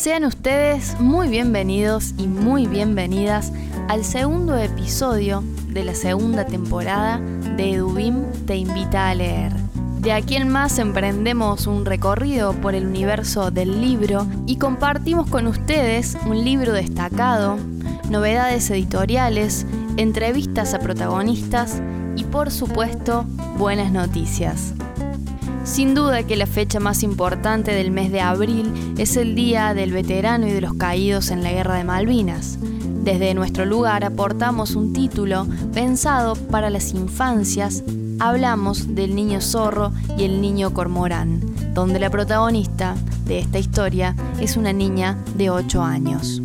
Sean ustedes muy bienvenidos y muy bienvenidas al segundo episodio de la segunda temporada de Edubim Te Invita a Leer. De aquí en más emprendemos un recorrido por el universo del libro y compartimos con ustedes un libro destacado, novedades editoriales, entrevistas a protagonistas y por supuesto buenas noticias. Sin duda que la fecha más importante del mes de abril es el Día del Veterano y de los Caídos en la Guerra de Malvinas. Desde nuestro lugar aportamos un título pensado para las infancias. Hablamos del niño zorro y el niño cormorán, donde la protagonista de esta historia es una niña de 8 años.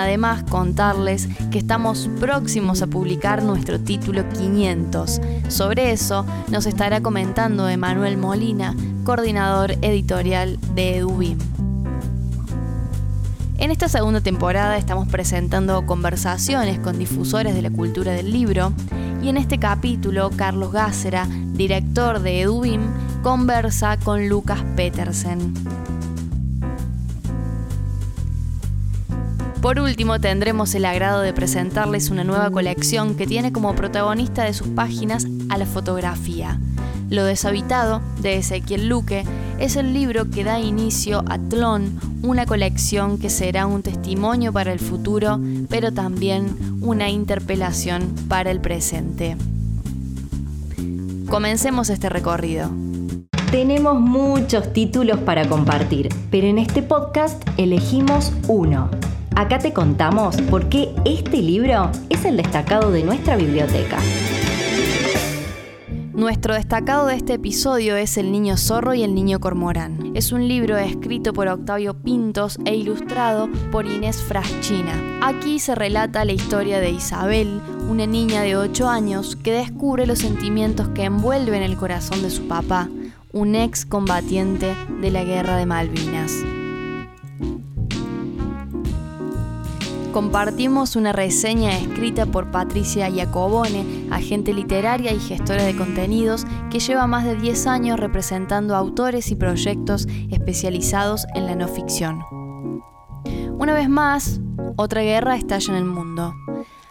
Además, contarles que estamos próximos a publicar nuestro título 500. Sobre eso nos estará comentando Emanuel Molina, coordinador editorial de EduBIM. En esta segunda temporada estamos presentando conversaciones con difusores de la cultura del libro y en este capítulo Carlos Gácera, director de EduBIM, conversa con Lucas Petersen. Por último, tendremos el agrado de presentarles una nueva colección que tiene como protagonista de sus páginas a la fotografía. Lo deshabitado, de Ezequiel Luque, es el libro que da inicio a Tlón, una colección que será un testimonio para el futuro, pero también una interpelación para el presente. Comencemos este recorrido. Tenemos muchos títulos para compartir, pero en este podcast elegimos uno Acá te contamos por qué este libro es el destacado de nuestra biblioteca. Nuestro destacado de este episodio es El Niño Zorro y el Niño Cormorán. Es un libro escrito por Octavio Pintos e ilustrado por Inés Fraschina. Aquí se relata la historia de Isabel, una niña de 8 años que descubre los sentimientos que envuelven el corazón de su papá, un ex combatiente de la guerra de Malvinas. Compartimos una reseña escrita por Patricia Iacobone, agente literaria y gestora de contenidos que lleva más de 10 años representando autores y proyectos especializados en la no ficción. Una vez más, otra guerra estalla en el mundo.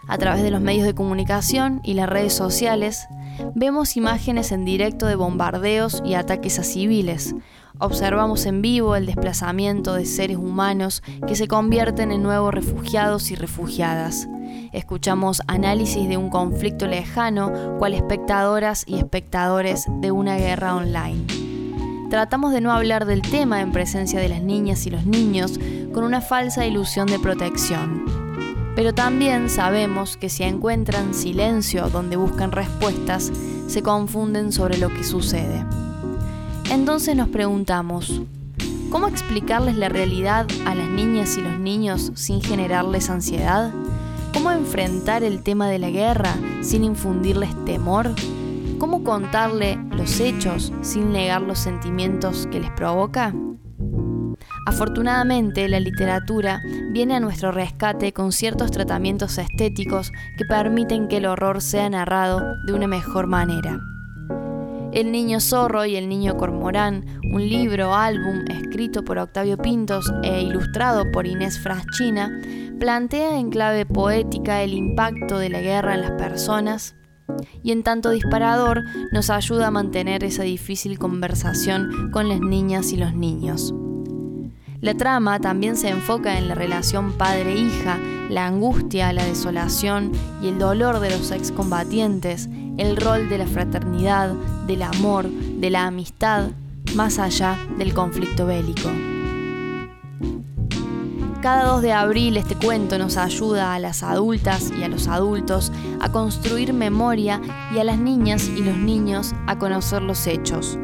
A través de los medios de comunicación y las redes sociales, vemos imágenes en directo de bombardeos y ataques a civiles, Observamos en vivo el desplazamiento de seres humanos que se convierten en nuevos refugiados y refugiadas. Escuchamos análisis de un conflicto lejano, cual espectadoras y espectadores de una guerra online. Tratamos de no hablar del tema en presencia de las niñas y los niños con una falsa ilusión de protección. Pero también sabemos que si encuentran silencio donde buscan respuestas, se confunden sobre lo que sucede. Entonces nos preguntamos, ¿cómo explicarles la realidad a las niñas y los niños sin generarles ansiedad? ¿Cómo enfrentar el tema de la guerra sin infundirles temor? ¿Cómo contarle los hechos sin negar los sentimientos que les provoca? Afortunadamente, la literatura viene a nuestro rescate con ciertos tratamientos estéticos que permiten que el horror sea narrado de una mejor manera. El Niño Zorro y el Niño Cormorán, un libro álbum escrito por Octavio Pintos e ilustrado por Inés Fraschina, plantea en clave poética el impacto de la guerra en las personas y en tanto disparador nos ayuda a mantener esa difícil conversación con las niñas y los niños. La trama también se enfoca en la relación padre-hija, la angustia, la desolación y el dolor de los excombatientes, el rol de la fraternidad, del amor, de la amistad, más allá del conflicto bélico. Cada 2 de abril este cuento nos ayuda a las adultas y a los adultos a construir memoria y a las niñas y los niños a conocer los hechos.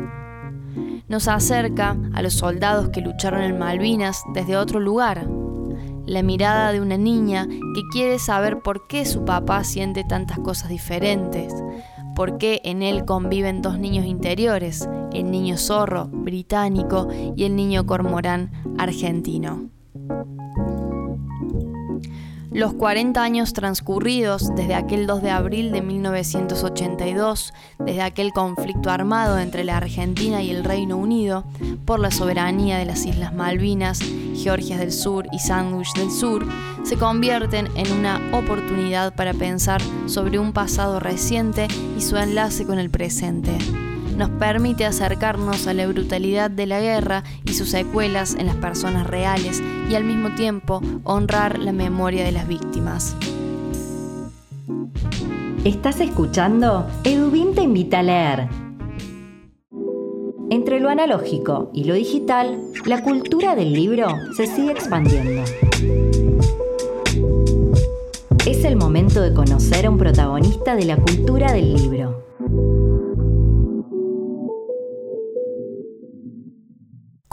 Nos acerca a los soldados que lucharon en Malvinas desde otro lugar, la mirada de una niña que quiere saber por qué su papá siente tantas cosas diferentes, por qué en él conviven dos niños interiores, el niño zorro británico y el niño cormorán argentino. Los 40 años transcurridos desde aquel 2 de abril de 1982, desde aquel conflicto armado entre la Argentina y el Reino Unido por la soberanía de las Islas Malvinas, Georgias del Sur y Sandwich del Sur, se convierten en una oportunidad para pensar sobre un pasado reciente y su enlace con el presente. Nos permite acercarnos a la brutalidad de la guerra y sus secuelas en las personas reales y al mismo tiempo honrar la memoria de las víctimas. Estás escuchando Edubín te invita a leer. Entre lo analógico y lo digital, la cultura del libro se sigue expandiendo. Es el momento de conocer a un protagonista de la cultura del libro.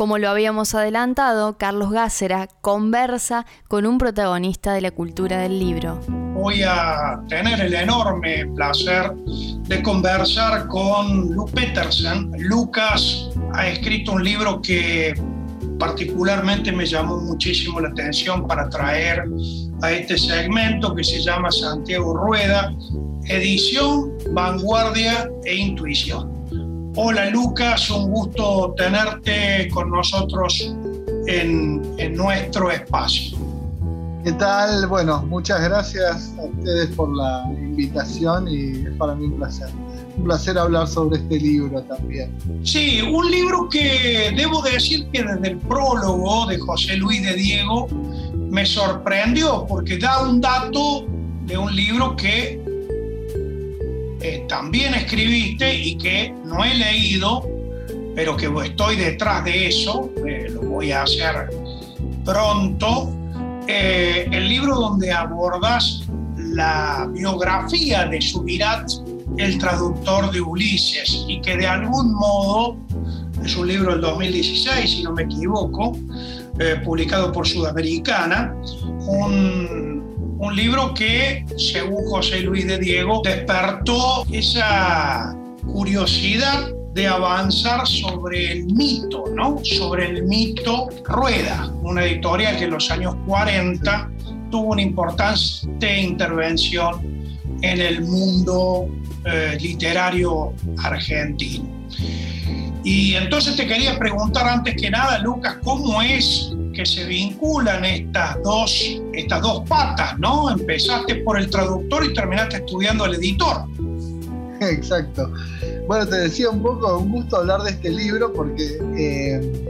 Como lo habíamos adelantado, Carlos Gácera conversa con un protagonista de la cultura del libro. Voy a tener el enorme placer de conversar con Luke Petersen. Lucas ha escrito un libro que particularmente me llamó muchísimo la atención para traer a este segmento que se llama Santiago Rueda, edición, vanguardia e intuición. Hola Lucas, un gusto tenerte con nosotros en, nuestro espacio. ¿Qué tal? Bueno, muchas gracias a ustedes por la invitación y es para mí un placer. Un placer hablar sobre este libro también. Sí, un libro que debo decir que desde el prólogo de José Luis de Diego me sorprendió porque da un dato de un libro que eh, también escribiste y que no he leído, pero que estoy detrás de eso, eh, lo voy a hacer pronto, eh, el libro donde abordas la biografía de Subirat, el traductor de Ulises, y que de algún modo es un libro del 2016, si no me equivoco, publicado por Sudamericana, un un libro que, según José Luis de Diego, despertó esa curiosidad de avanzar sobre el mito, ¿no? Sobre el mito Rueda, una editorial que en los años 40 tuvo una importante intervención en el mundo eh, literario argentino. Y entonces te quería preguntar antes que nada, Lucas, ¿cómo es que se vinculan estas dos, estas dos patas, ¿no? Empezaste por el traductor y terminaste estudiando al editor. Exacto. Bueno, te decía un poco, un gusto hablar de este libro porque eh,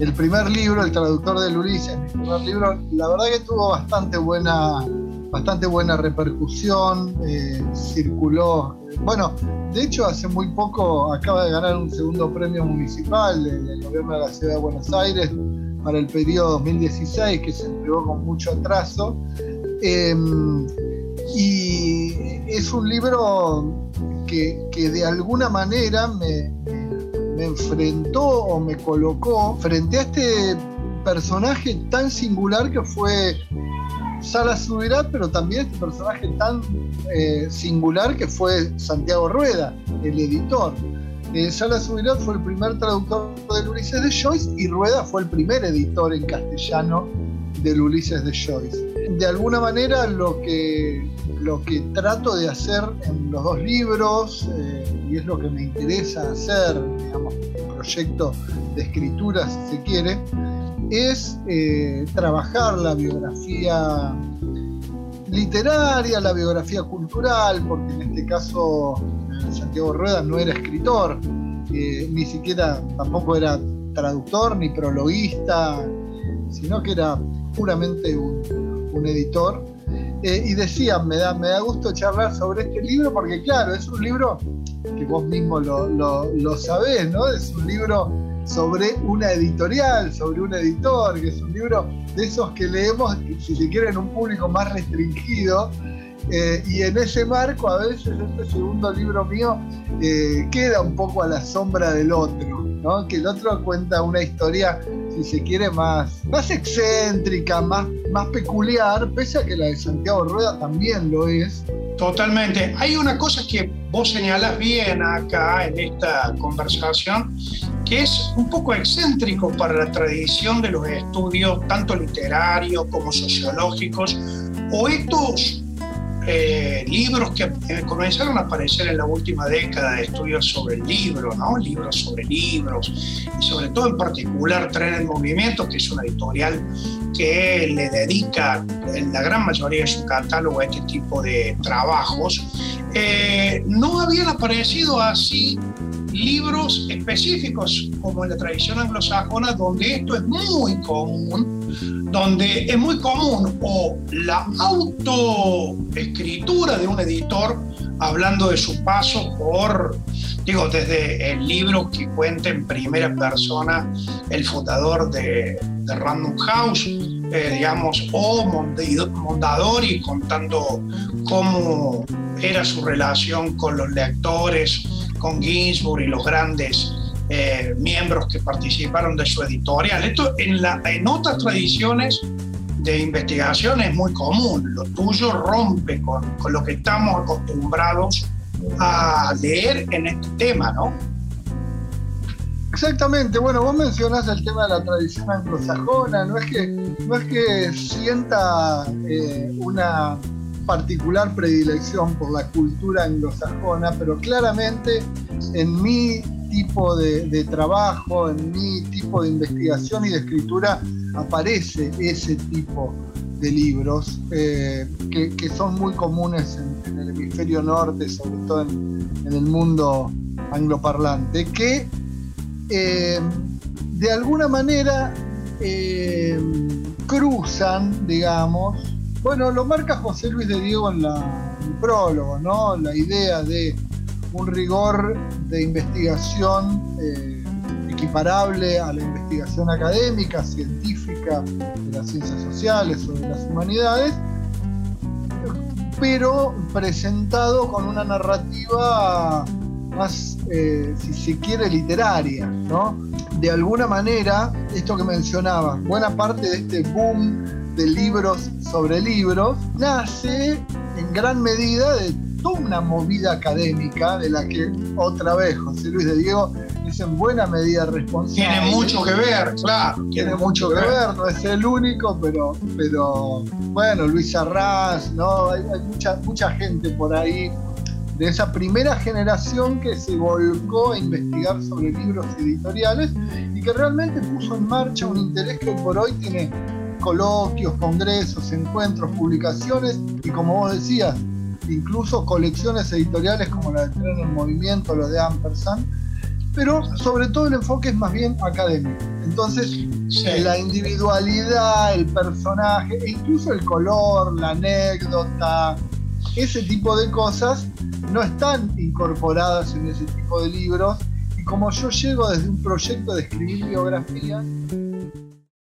el primer libro, El traductor del Ulises, el primer libro, la verdad que tuvo bastante buena, bastante buena repercusión, eh, circuló. Bueno, de hecho, hace muy poco acaba de ganar un segundo premio municipal del gobierno de la ciudad de Buenos Aires para el periodo 2016, que se entregó con mucho atraso. Em, y es un libro que, de alguna manera me, me, enfrentó o me colocó frente a este personaje tan singular que fue Sala Subirat, pero también este personaje tan eh, singular que fue Santiago Rueda, el editor. Eh, Sala fue el primer traductor del Ulises de Joyce y Rueda fue el primer editor en castellano del Ulises de Joyce. De alguna manera lo que, lo que trato de hacer en los dos libros, eh, y es lo que me interesa hacer, digamos, un proyecto de escritura si se quiere, es eh, trabajar la biografía literaria, la biografía cultural, porque en este caso Santiago Rueda no era escritor, eh, ni siquiera tampoco era traductor ni prologuista, sino que era puramente un, editor. Eh, y decía, me da, me da gusto charlar sobre este libro porque claro, es un libro que vos mismo lo, lo, sabés, ¿no? Es un libro sobre una editorial, sobre un editor, que es un libro de esos que leemos, si se quiere, en un público más restringido, eh, y en ese marco, a veces, este segundo libro mío eh, queda un poco a la sombra del otro, ¿no? que el otro cuenta una historia si se quiere, más, más excéntrica, más, más peculiar, pese a que la de Santiago Rueda también lo es. Totalmente. Hay una cosa que vos señalas bien acá en esta conversación, que es un poco excéntrico para la tradición de los estudios, tanto literarios como sociológicos, o estos eh, libros que comenzaron a aparecer en la última década de estudios sobre el libro, ¿no? libros sobre libros, y sobre todo en particular Tren en Movimiento, que es una editorial que le dedica en la gran mayoría de su catálogo a este tipo de trabajos, eh, no habían aparecido así libros específicos como en la tradición anglosajona, donde esto es muy común, donde es muy común o la autoescritura de un editor hablando de su paso por, digo, desde el libro que cuenta en primera persona el fundador de, Random House, eh, digamos, o Mondadori contando cómo era su relación con los lectores, con Ginsburg y los grandes eh, miembros que participaron de su editorial. Esto en, la, en otras tradiciones de investigación es muy común. Lo tuyo rompe con, con lo que estamos acostumbrados a leer en este tema, ¿no? Exactamente, bueno, vos mencionás el tema de la tradición anglosajona, no es que, no es que sienta eh, una particular predilección por la cultura anglosajona, pero claramente en mi tipo de, trabajo, en mi tipo de investigación y de escritura aparece ese tipo de libros eh, que, son muy comunes en, el hemisferio norte, sobre todo en, el mundo angloparlante, que eh, de alguna manera eh, cruzan, digamos, bueno, lo marca José Luis de Diego en, la, el prólogo, ¿no? La idea de un rigor de investigación eh, equiparable a la investigación académica, científica, de las ciencias sociales o de las humanidades, pero presentado con una narrativa más, eh, si se quiere, literaria, ¿no? De alguna manera, esto que mencionaba, buena parte de este boom de libros sobre libros, nace en gran medida de toda una movida académica de la que otra vez José Luis de Diego es en buena medida responsable. Tiene mucho que ver, claro. Tiene, mucho que ver. no es el único, pero, pero bueno, Luis Arras, ¿no? Hay, mucha, mucha gente por ahí de esa primera generación que se volcó a investigar sobre libros editoriales y que realmente puso en marcha un interés que por hoy tiene coloquios, congresos, encuentros, publicaciones y como vos decías, incluso colecciones editoriales como la de Tren en Movimiento, lo de Ampersand, pero sobre todo el enfoque es más bien académico. Entonces, la individualidad, el personaje, e incluso el color, la anécdota, ese tipo de cosas no están incorporadas en ese tipo de libros. Y como yo llego desde un proyecto de escribir biografías,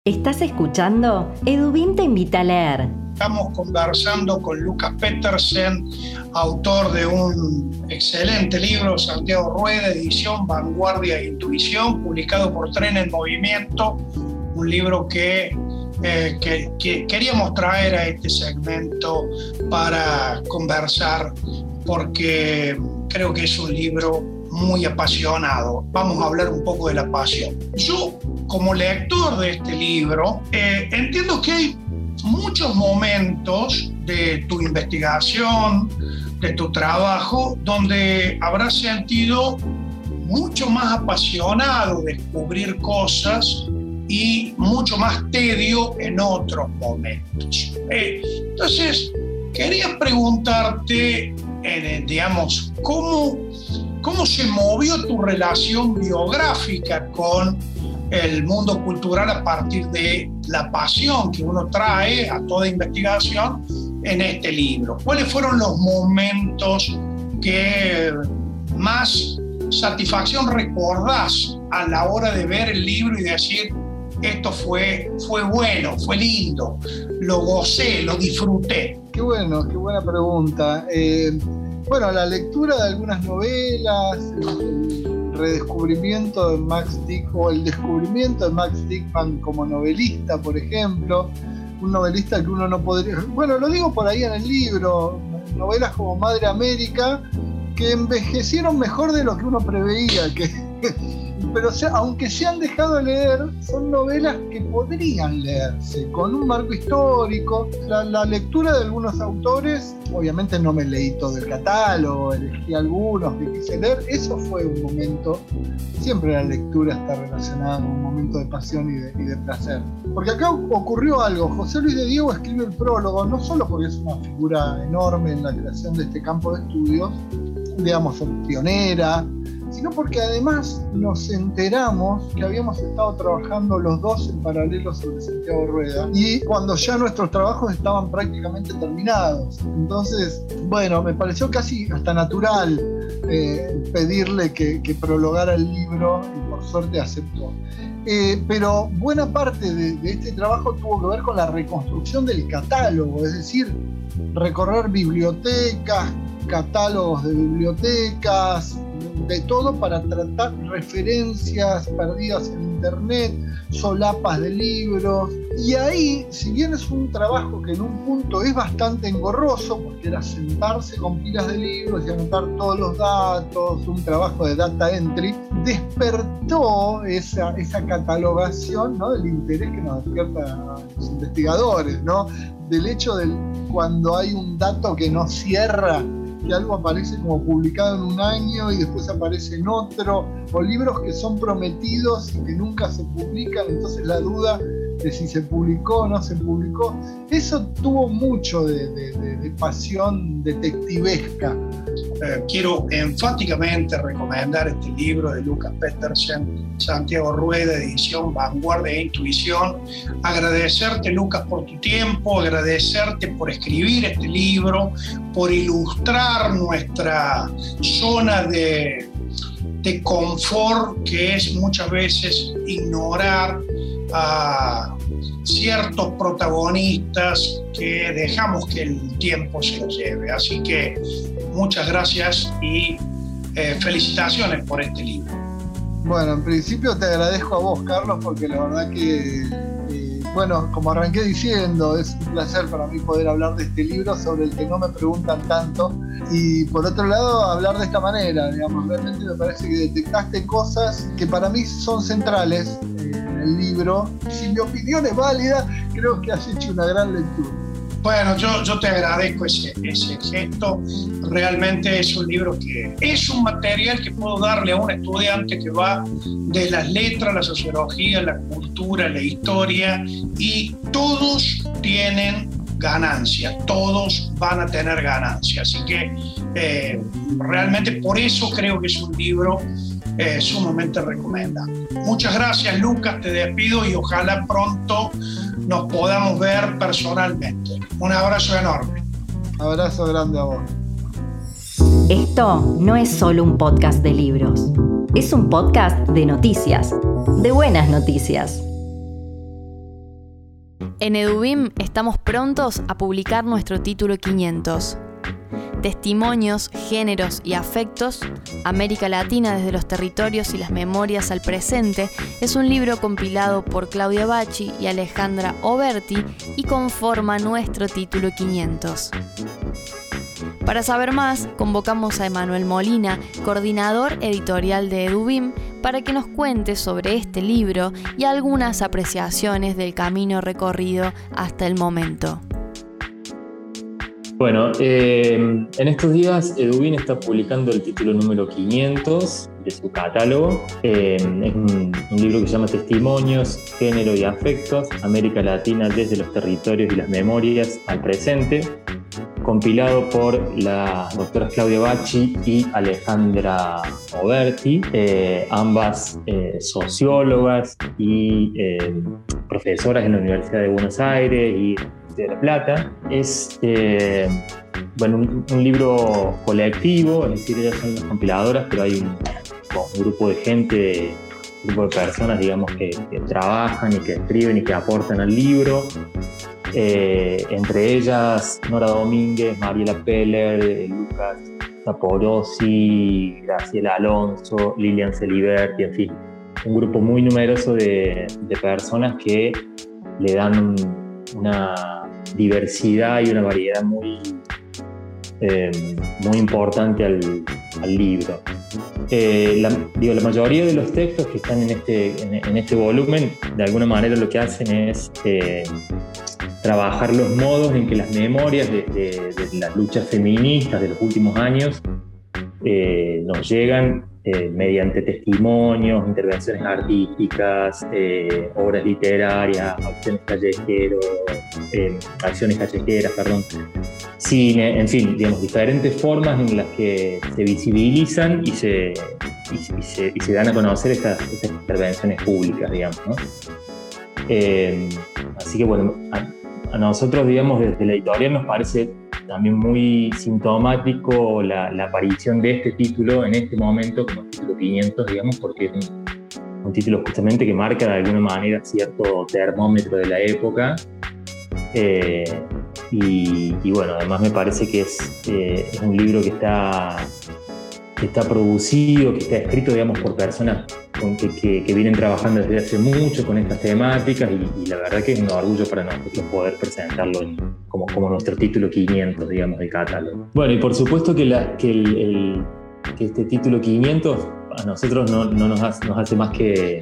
Estás escuchando Edubín te invita a leer. Estamos conversando con Lucas Petersen, autor de un excelente libro, Santiago Rueda, edición Vanguardia e Intuición, publicado por Tren en Movimiento, un libro que, eh, que queríamos traer a este segmento para conversar, porque creo que es un libro muy apasionado. Vamos a hablar un poco de la pasión. Yo, como lector de este libro, eh, entiendo que hay muchos momentos de tu investigación, de tu trabajo, donde habrás sentido mucho más apasionado descubrir cosas y mucho más tedio en otros momentos. Eh, entonces, quería preguntarte, digamos, ¿cómo ¿Cómo se movió tu relación biográfica con el mundo cultural a partir de la pasión que uno trae a toda investigación en este libro? ¿Cuáles fueron los momentos que más satisfacción recordás a la hora de ver el libro y decir, esto fue, fue bueno, fue lindo, lo gocé, lo disfruté? Qué bueno, qué buena pregunta. Eh, bueno, la lectura de algunas novelas, redescubrimiento de Max Dick o el descubrimiento de Max Dickman como novelista, por ejemplo, un novelista que uno no podría, bueno, lo digo por ahí en el libro, novelas como Madre América, que envejecieron mejor de lo que uno preveía, que pero aunque se han dejado de leer, son novelas que podrían leerse con un marco histórico. La, lectura de algunos autores, obviamente no me leí todo el catálogo, elegí algunos que quise leer, eso fue un momento, siempre la lectura está relacionada con un momento de pasión y de, y de placer. Porque acá ocurrió algo, José Luis de Diego escribe el prólogo, no solo porque es una figura enorme en la creación de este campo de estudios, digamos, pionera, sino porque además nos enteramos que habíamos estado trabajando los dos en paralelo sobre Santiago Rueda y cuando ya nuestros trabajos estaban prácticamente terminados. Entonces, bueno, me pareció casi hasta natural eh, pedirle que, prologara el libro y por suerte aceptó. Eh, pero buena parte de este trabajo tuvo que ver con la reconstrucción del catálogo, es decir, recorrer bibliotecas, catálogos de bibliotecas, de todo para tratar referencias perdidas en internet, solapas de libros. Y ahí, si bien es un trabajo que en un punto es bastante engorroso, porque era sentarse con pilas de libros y anotar todos los datos, un trabajo de data entry, despertó esa, esa catalogación ¿no? del interés que nos despierta los investigadores, ¿no? del hecho de cuando hay un dato que no cierra que algo aparece como publicado en un año y después aparece en otro, o libros que son prometidos y que nunca se publican, entonces la duda de si se publicó o no se publicó. Eso tuvo mucho de, pasión detectivesca. Eh, quiero enfáticamente recomendar este libro de Lucas Petersen, Santiago Rueda, edición Vanguardia e Intuición. Agradecerte, Lucas, por tu tiempo, agradecerte por escribir este libro, por ilustrar nuestra zona de, de confort, que es muchas veces ignorar a ciertos protagonistas que dejamos que el tiempo se lleve. Así que muchas gracias y eh, felicitaciones por este libro. Bueno, en principio te agradezco a vos, Carlos, porque la verdad que, eh, bueno, como arranqué diciendo, es un placer para mí poder hablar de este libro sobre el que no me preguntan tanto. Y por otro lado, hablar de esta manera, digamos, realmente me parece que detectaste cosas que para mí son centrales el libro. Si mi opinión es válida, creo que has hecho una gran lectura. Bueno, yo, yo te agradezco ese, ese gesto. Realmente es un libro que es un material que puedo darle a un estudiante que va de las letras, la sociología, la cultura, la historia, y todos tienen ganancia, todos van a tener ganancia. Así que eh, realmente por eso creo que es un libro eh, sumamente recomendable. Muchas gracias Lucas, te despido y ojalá pronto nos podamos ver personalmente. Un abrazo enorme. Abrazo grande a vos. Esto no es solo un podcast de libros, es un podcast de noticias, de buenas noticias. En Edubim estamos prontos a publicar nuestro título 500 Testimonios, géneros y afectos, América Latina desde los territorios y las memorias al presente, es un libro compilado por Claudia Bachi y Alejandra Oberti y conforma nuestro título 500. Para saber más, convocamos a Emanuel Molina, coordinador editorial de Edubim, para que nos cuente sobre este libro y algunas apreciaciones del camino recorrido hasta el momento. Bueno, eh, en estos días Edubin está publicando el título número 500 de su catálogo. Eh, es un, libro que se llama Testimonios, Género y Afectos, América Latina desde los territorios y las memorias al presente, compilado por las doctoras Claudia Bacci y Alejandra Oberti, eh, ambas sociólogas y profesoras en la Universidad de Buenos Aires y de La Plata. Es eh, bueno, un, libro colectivo, es decir, ellas son las compiladoras, pero hay un, grupo de gente, un grupo de personas, digamos, que, trabajan y que escriben y que aportan al libro. eh, entre ellas Nora Domínguez, Mariela Peller, Lucas Zaporosi, Graciela Alonso, Lilian Celiberti, en fin, un grupo muy numeroso de, personas que le dan una diversidad y una variedad muy, eh, muy importante al, libro. Eh, la, digo, la mayoría de los textos que están en este, en, este volumen, de alguna manera lo que hacen es eh, trabajar los modos en que las memorias de, las luchas feministas de los últimos años nos llegan eh, mediante testimonios, intervenciones artísticas, eh, obras literarias, acciones callejeros, eh, acciones callejeras, perdón, cine, en fin, digamos, diferentes formas en las que se visibilizan y se, y, se, dan a conocer estas, intervenciones públicas, digamos. ¿no? así que bueno, a, a nosotros, digamos, desde la editorial nos parece también muy sintomático la, aparición de este título en este momento como título 500, digamos, porque es un, título justamente que marca de alguna manera cierto termómetro de la época. Eh, y, bueno, además me parece que es, eh, es un libro que está, que está producido, que está escrito, digamos, por personas que, vienen trabajando desde hace mucho con estas temáticas y, la verdad que es un orgullo para nosotros poder presentarlo como, como nuestro título 500, digamos, de catálogo. Bueno, y por supuesto que, que el que este título 500 a nosotros no, nos, hace, más que,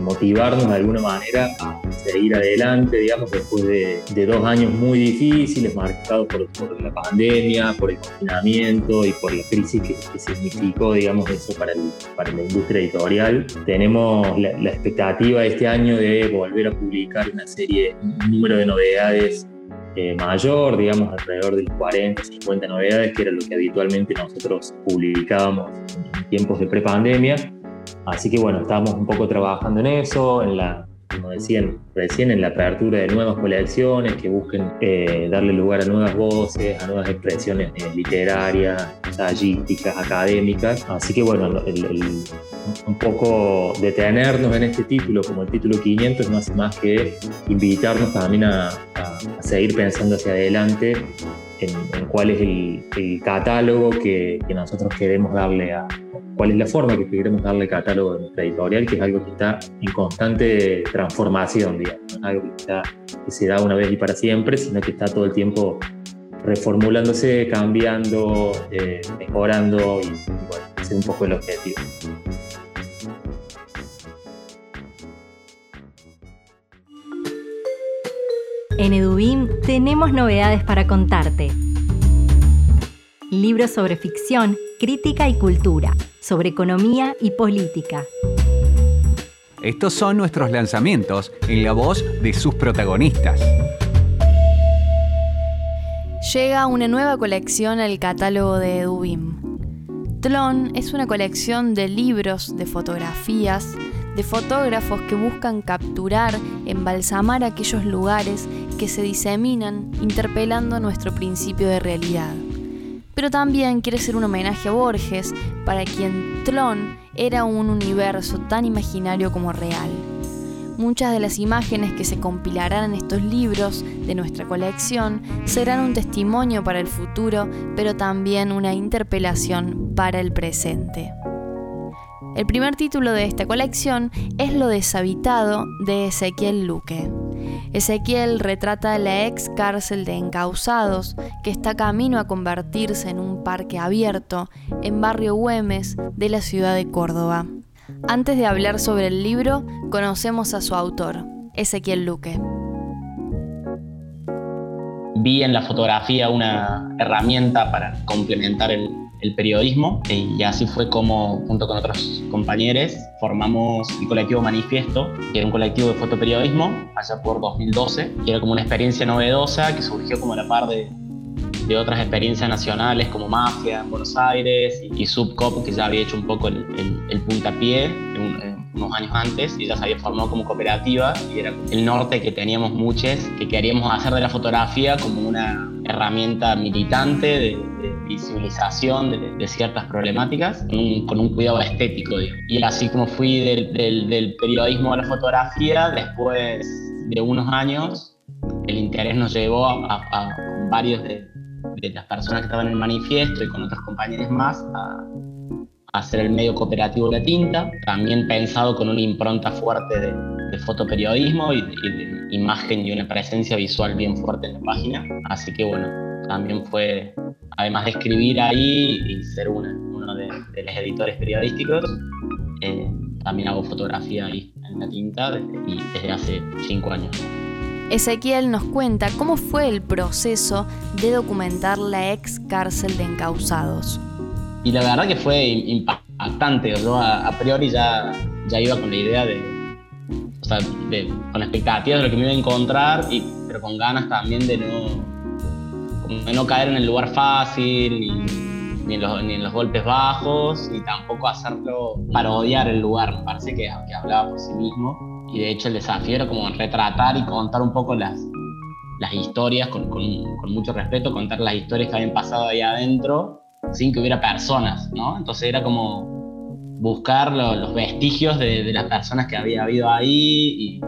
motivarnos de alguna manera a seguir adelante, digamos, después de, dos años muy difíciles, marcados por, la pandemia, por el confinamiento y por la crisis que, significó, digamos, eso para, para la industria editorial. Tenemos la, la expectativa este año de volver a publicar una serie, un número de novedades eh, mayor, digamos alrededor de 40, 50 novedades, que era lo que habitualmente nosotros publicábamos tiempos de prepandemia. Así que bueno, estábamos un poco trabajando en eso, en la como decían recién, en la apertura de nuevas colecciones que busquen eh, darle lugar a nuevas voces, a nuevas expresiones eh, literarias, ensayísticas, académicas. Así que bueno, un poco detenernos en este título como el título 500 no hace más que invitarnos también a, seguir pensando hacia adelante en, cuál es el, catálogo que, nosotros queremos darle a, cuál es la forma que queremos darle al catálogo de nuestra editorial, que es algo que está en constante transformación, digamos, no es algo que, se da una vez y para siempre, sino que está todo el tiempo reformulándose, cambiando, eh, mejorando y, ese es un poco el objetivo. En Edubim tenemos novedades para contarte. Libros sobre ficción, crítica y cultura, sobre economía y política. Estos son nuestros lanzamientos en la voz de sus protagonistas. Llega una nueva colección al catálogo de Edubim. Tlon es una colección de libros, de fotografías, de fotógrafos que buscan capturar, embalsamar aquellos lugares que se diseminan interpelando nuestro principio de realidad. Pero también quiere ser un homenaje a Borges, para quien Tlon era un universo tan imaginario como real. Muchas de las imágenes que se compilarán en estos libros de nuestra colección serán un testimonio para el futuro, pero también una interpelación para el presente. El primer título de esta colección es Lo deshabitado de Ezequiel Luque. Ezequiel retrata la ex cárcel de encausados que está camino a convertirse en un parque abierto en barrio Güemes de la ciudad de Córdoba. Antes de hablar sobre el libro, conocemos a su autor, Ezequiel Luque. Vi en la fotografía una herramienta para complementar el, el periodismo y así fue como junto con otros compañeros formamos el colectivo Manifiesto, que era un colectivo de fotoperiodismo allá por 2012, que era como una experiencia novedosa que surgió como a la par de, otras experiencias nacionales como Mafia en Buenos Aires y, Subcop, que ya había hecho un poco el, el, puntapié unos años antes ya se había formado como cooperativa y era el norte que teníamos muchos que queríamos hacer de la fotografía como una herramienta militante de, visibilización de, ciertas problemáticas con un, cuidado estético. Y así como fui del, del periodismo a la fotografía, después de unos años el interés nos llevó a, varios de, las personas que estaban en el manifiesto y con otros compañeros más a, hacer el medio cooperativo La Tinta, también pensado con una impronta fuerte de, fotoperiodismo y, de imagen y una presencia visual bien fuerte en la página. Así que bueno, también fue, además de escribir ahí y ser uno de, los editores periodísticos, eh, también hago fotografía ahí en La Tinta y desde hace cinco años. Ezequiel nos cuenta cómo fue el proceso de documentar la ex cárcel de encausados. Y la verdad que fue impactante. Yo a, priori ya, ya iba con la idea de, o sea, con expectativas de lo que me iba a encontrar, y, pero con ganas también de no, de no caer en el lugar fácil, ni, ni, en los, ni, golpes bajos, y tampoco hacerlo para odiar el lugar. Me parece que, que hablaba por sí mismo. Y de hecho el desafío era como retratar y contar un poco las, las historias con, con, con mucho respeto, contar las historias que habían pasado ahí adentro sin que hubiera personas, ¿no? Entonces era como buscar los vestigios de, las personas que había habido ahí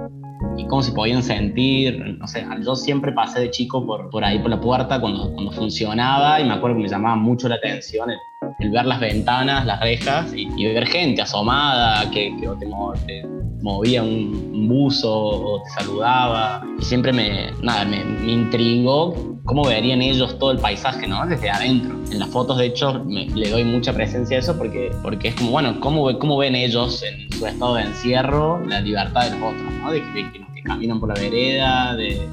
y, cómo se podían sentir, no sé, yo siempre pasé de chico por, ahí por la puerta cuando, cuando funcionaba y me acuerdo que me llamaba mucho la atención el, ver las ventanas, las rejas y, ver gente asomada que, que te, movía un, buzo o te saludaba y siempre me, nada, me, me intrigó cómo verían ellos todo el paisaje, ¿no? Desde adentro. En las fotos, de hecho, le doy mucha presencia a eso porque, porque es como, bueno, ¿cómo, cómo ven ellos en su estado de encierro la libertad de los otros, ¿no? De que, que, que caminan por la vereda, de,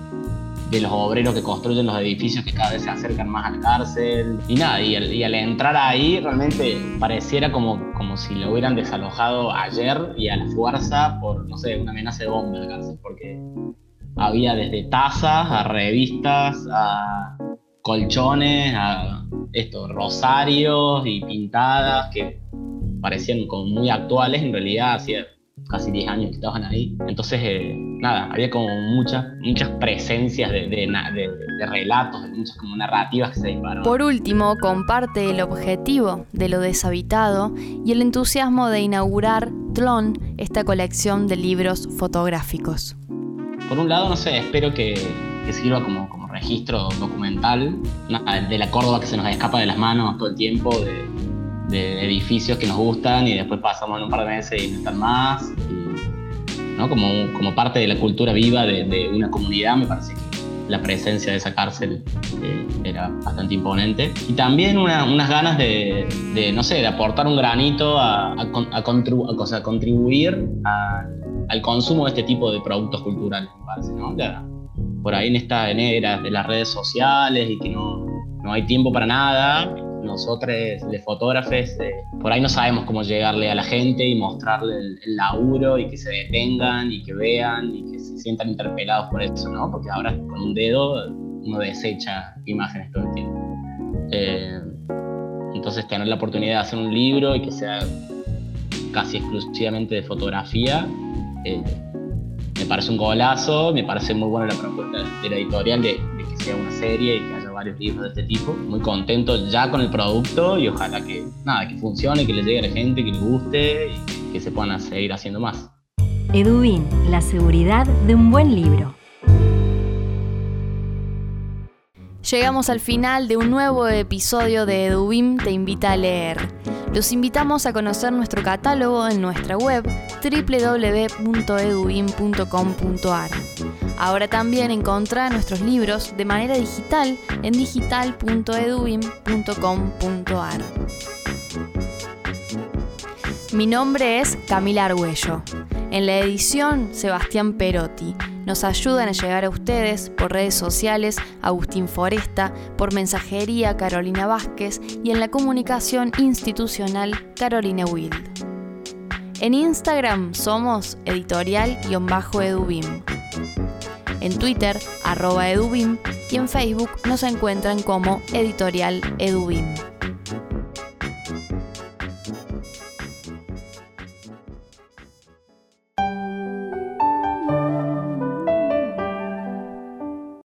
de los obreros que construyen los edificios que cada vez se acercan más a la cárcel. Y nada, y al, entrar ahí realmente pareciera como, como si lo hubieran desalojado ayer y a la fuerza por, no sé, una amenaza de bomba en cárcel, porque había desde tazas a revistas, a colchones, a esto, rosarios y pintadas que parecían como muy actuales, en realidad hacía casi 10 años que estaban ahí. Entonces, eh, nada, había como muchas, muchas presencias de, de, relatos, de muchas como narrativas que se dispararon. Por último, comparte el objetivo de lo deshabitado y el entusiasmo de inaugurar Tlon, esta colección de libros fotográficos por un lado, no sé, espero que, sirva como, como, registro documental de la Córdoba que se nos escapa de las manos todo el tiempo, de, edificios que nos gustan y después pasamos en un par de meses y no están más. ¿no? como, como parte de la cultura viva de, una comunidad, me parece que la presencia de esa cárcel eh, era bastante imponente. Y también unas ganas de, no sé, de aportar un granito a, a, a, a contribuir al consumo de este tipo de productos culturales, me parece, ¿no? por ahí en esta era de las redes sociales y que no, no hay tiempo para nada, nosotros de fotógrafos eh, por ahí no sabemos cómo llegarle a la gente y mostrarle el, laburo y que se detengan y que vean y que se sientan interpelados por eso, ¿no? Porque ahora con un dedo uno desecha imágenes todo el tiempo. Eh, entonces tener la oportunidad de hacer un libro y que sea casi exclusivamente de fotografía eh, me parece un golazo, me parece muy buena la propuesta de la editorial de, que sea una serie y que haya varios libros de este tipo. Muy contento ya con el producto y ojalá que, nada, que funcione, que le llegue a la gente, que le guste y que se puedan seguir haciendo más. Edubin, la seguridad de un buen libro. Llegamos al final de un nuevo episodio de Edubim Te invita a leer. Los invitamos a conocer nuestro catálogo en nuestra web www.edubim.com.ar. Ahora también encontrá nuestros libros de manera digital en digital.edubim.com.ar. Mi nombre es Camila Argüello. En la edición, Sebastián Perotti. Nos ayudan a llegar a ustedes por redes sociales Agustín Foresta, por mensajería Carolina Vázquez y en la comunicación institucional Carolina Wild. En Instagram somos editorial-edubim. En Twitter, arroba edubim y en Facebook nos encuentran como editorial edubim.